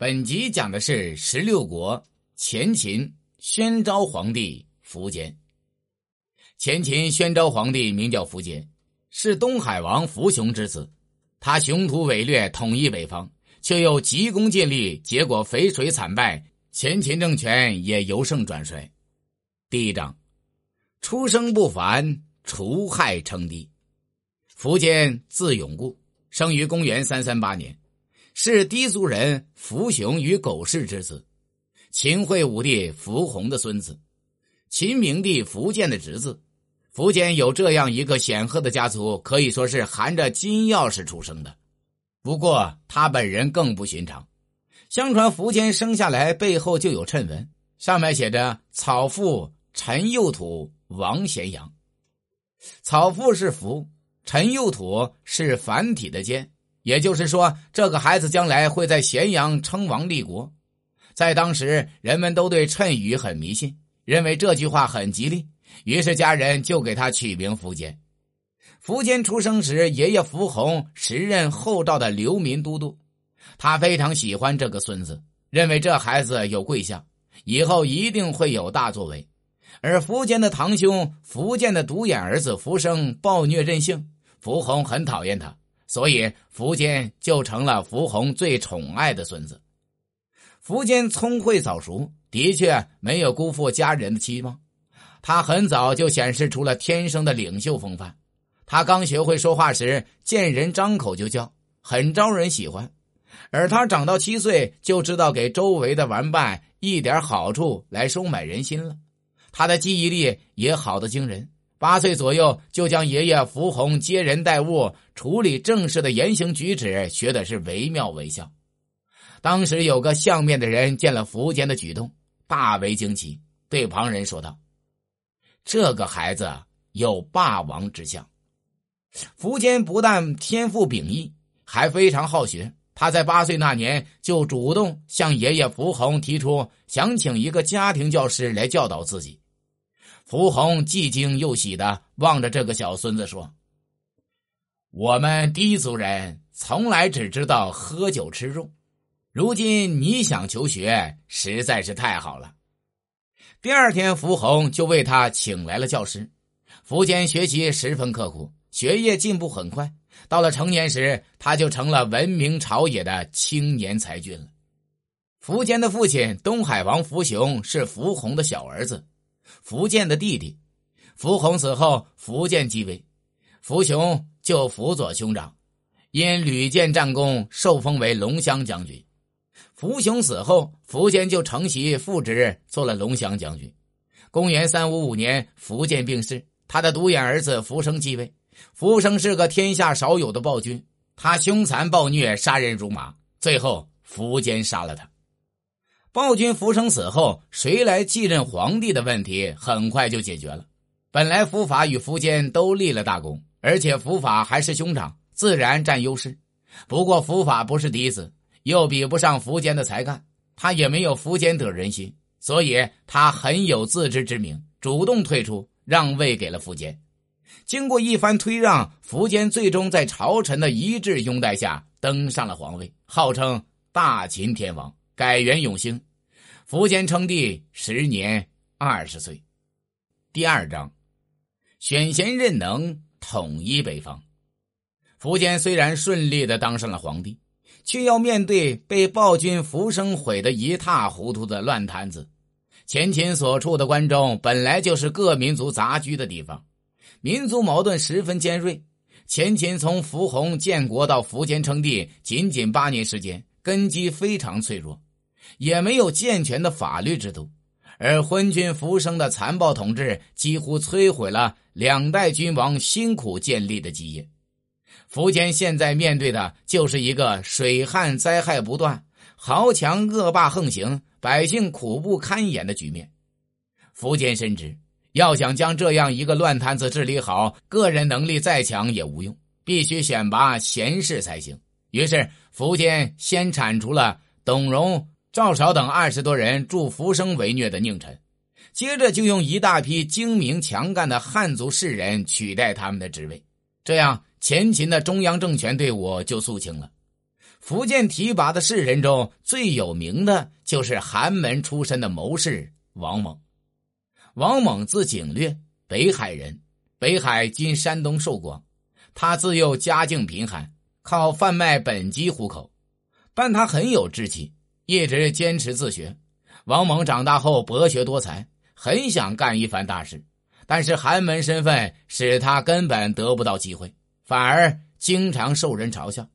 本集讲的是十六国前秦宣昭皇帝苻坚。前秦宣昭皇帝名叫苻坚，是东海王苻雄之子。他雄图伟略，统一北方，却又急功近利，结果淝水惨败，前秦政权也由盛转衰。第一章，出生不凡，除害称帝。苻坚字永固，生于公元三三八年。是氐族人苻雄与苟氏之子，秦惠武帝苻弘的孙子，秦明帝苻建的侄子。苻坚有这样一个显赫的家族，可以说是含着金钥匙出生的。不过他本人更不寻常。相传苻坚生下来背后就有谶文，上面写着“草父陈幼土，王咸阳”。草父是福，陈幼土是繁体的坚。也就是说，这个孩子将来会在咸阳称王立国。在当时，人们都对谶语很迷信，认为这句话很吉利，于是家人就给他取名苻坚。苻坚出生时，爷爷苻弘时任后赵的流民都督，他非常喜欢这个孙子，认为这孩子有贵相，以后一定会有大作为。而苻坚的堂兄苻建的独眼儿子苻生暴虐任性，苻弘很讨厌他。所以，苻坚就成了苻弘最宠爱的孙子。苻坚聪慧早熟，的确没有辜负家人的期望。他很早就显示出了天生的领袖风范。他刚学会说话时，见人张口就叫，很招人喜欢。而他长到七岁，就知道给周围的玩伴一点好处来收买人心了。他的记忆力也好的惊人。八岁左右，就将爷爷苻弘接人待物、处理政事的言行举止学的是惟妙惟肖。当时有个相面的人见了苻坚的举动，大为惊奇，对旁人说道：“这个孩子有霸王之相。”苻坚不但天赋秉异，还非常好学。他在八岁那年就主动向爷爷苻弘提出，想请一个家庭教师来教导自己。苻弘既惊又喜的望着这个小孙子说：“我们低族人从来只知道喝酒吃肉，如今你想求学，实在是太好了。”第二天，福红就为他请来了教师。福坚学习十分刻苦，学业进步很快。到了成年时，他就成了闻名朝野的青年才俊了。福坚的父亲东海王福雄是福红的小儿子。苻建的弟弟，苻弘死后，苻建继位，苻雄就辅佐兄长，因屡建战功，受封为龙骧将军。苻雄死后，苻坚就承袭父职，做了龙骧将军。公元三五五年，苻建病逝，他的独眼儿子苻生继位。苻生是个天下少有的暴君，他凶残暴虐，杀人如麻，最后苻坚杀了他。暴君苻生死后，谁来继任皇帝的问题很快就解决了。本来苻法与苻坚都立了大功，而且苻法还是兄长，自然占优势。不过苻法不是嫡子，又比不上苻坚的才干，他也没有苻坚得人心，所以他很有自知之明，主动退出，让位给了苻坚。经过一番推让，苻坚最终在朝臣的一致拥戴下登上了皇位，号称大秦天王。改元永兴，苻坚称帝时年二十岁。第二章，选贤任能，统一北方。苻坚虽然顺利的当上了皇帝，却要面对被暴君苻生毁得一塌糊涂的乱摊子。前秦所处的关中本来就是各民族杂居的地方，民族矛盾十分尖锐。前秦从苻弘建国到苻坚称帝，仅仅八年时间，根基非常脆弱。也没有健全的法律制度，而昏君浮生的残暴统治几乎摧毁了两代君王辛苦建立的基业。苻坚现在面对的就是一个水旱灾害不断、豪强恶霸横行、百姓苦不堪言的局面。苻坚深知，要想将这样一个乱摊子治理好，个人能力再强也无用，必须选拔贤士才行。于是，苻坚先铲除了董荣。赵少等二十多人助浮生为虐的佞臣，接着就用一大批精明强干的汉族士人取代他们的职位，这样前秦的中央政权队伍就肃清了。福建提拔的士人中最有名的就是寒门出身的谋士王猛。王猛字景略，北海人，北海今山东寿光。他自幼家境贫寒，靠贩卖本鸡糊口，但他很有志气，一直坚持自学。王猛长大后博学多才，很想干一番大事，但是寒门身份使他根本得不到机会，反而经常受人嘲笑。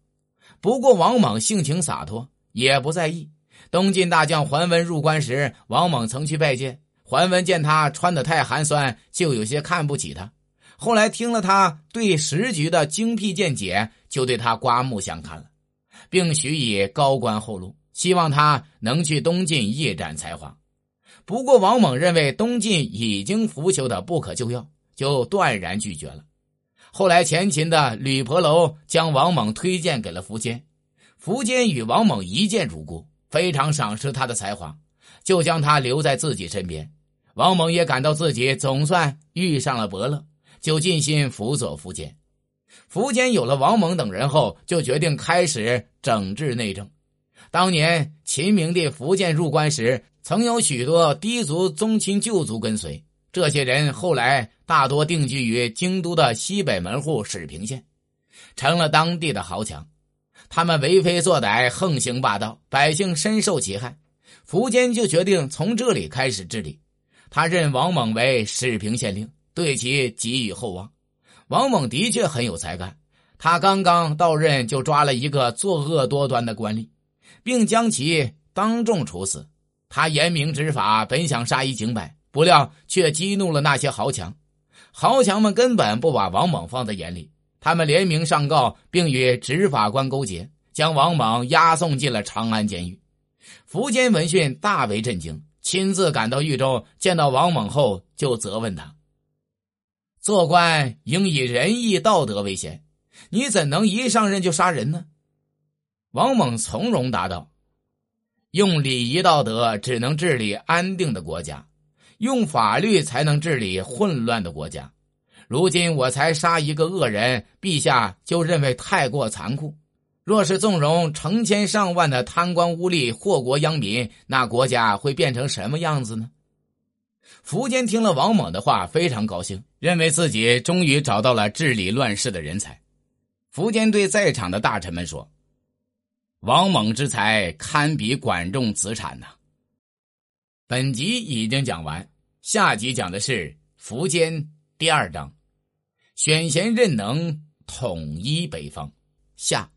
不过王猛性情洒脱，也不在意。东晋大将桓温入关时，王猛曾去拜见。桓温见他穿的太寒酸，就有些看不起他。后来听了他对时局的精辟见解，就对他刮目相看了，并许以高官厚禄，希望他能去东晋一展才华。不过王猛认为东晋已经腐朽的不可救药，就断然拒绝了。后来前秦的吕婆楼将王猛推荐给了苻坚，苻坚与王猛一见如故，非常赏识他的才华，就将他留在自己身边。王猛也感到自己总算遇上了伯乐，就尽心辅佐苻坚。苻坚有了王猛等人后，就决定开始整治内政。当年秦明帝福建入关时，曾有许多低族宗亲旧族跟随。这些人后来大多定居于京都的西北门户始平县，成了当地的豪强。他们为非作歹，横行霸道，百姓深受其害。苻坚就决定从这里开始治理。他任王猛为始平县令，对其寄予厚望。王猛的确很有才干，他刚刚到任就抓了一个作恶多端的官吏，并将其当众处死。他严明执法，本想杀一儆百。不料却激怒了那些豪强，豪强们根本不把王猛放在眼里，他们联名上告，并与执法官勾结，将王猛押送进了长安监狱。苻坚闻讯大为震惊，亲自赶到狱中，见到王猛后就责问他：“做官应以仁义道德为先，你怎能一上任就杀人呢？”王猛从容答道：“用礼仪道德只能治理安定的国家。”用法律才能治理混乱的国家。如今我才杀一个恶人，陛下就认为太过残酷。若是纵容成千上万的贪官污吏祸国殃民，那国家会变成什么样子呢？苻坚听了王猛的话，非常高兴，认为自己终于找到了治理乱世的人才。苻坚对在场的大臣们说：“王猛之才，堪比管仲子产呐。”本集已经讲完，下集讲的是苻坚第二章，选贤任能统一北方。下。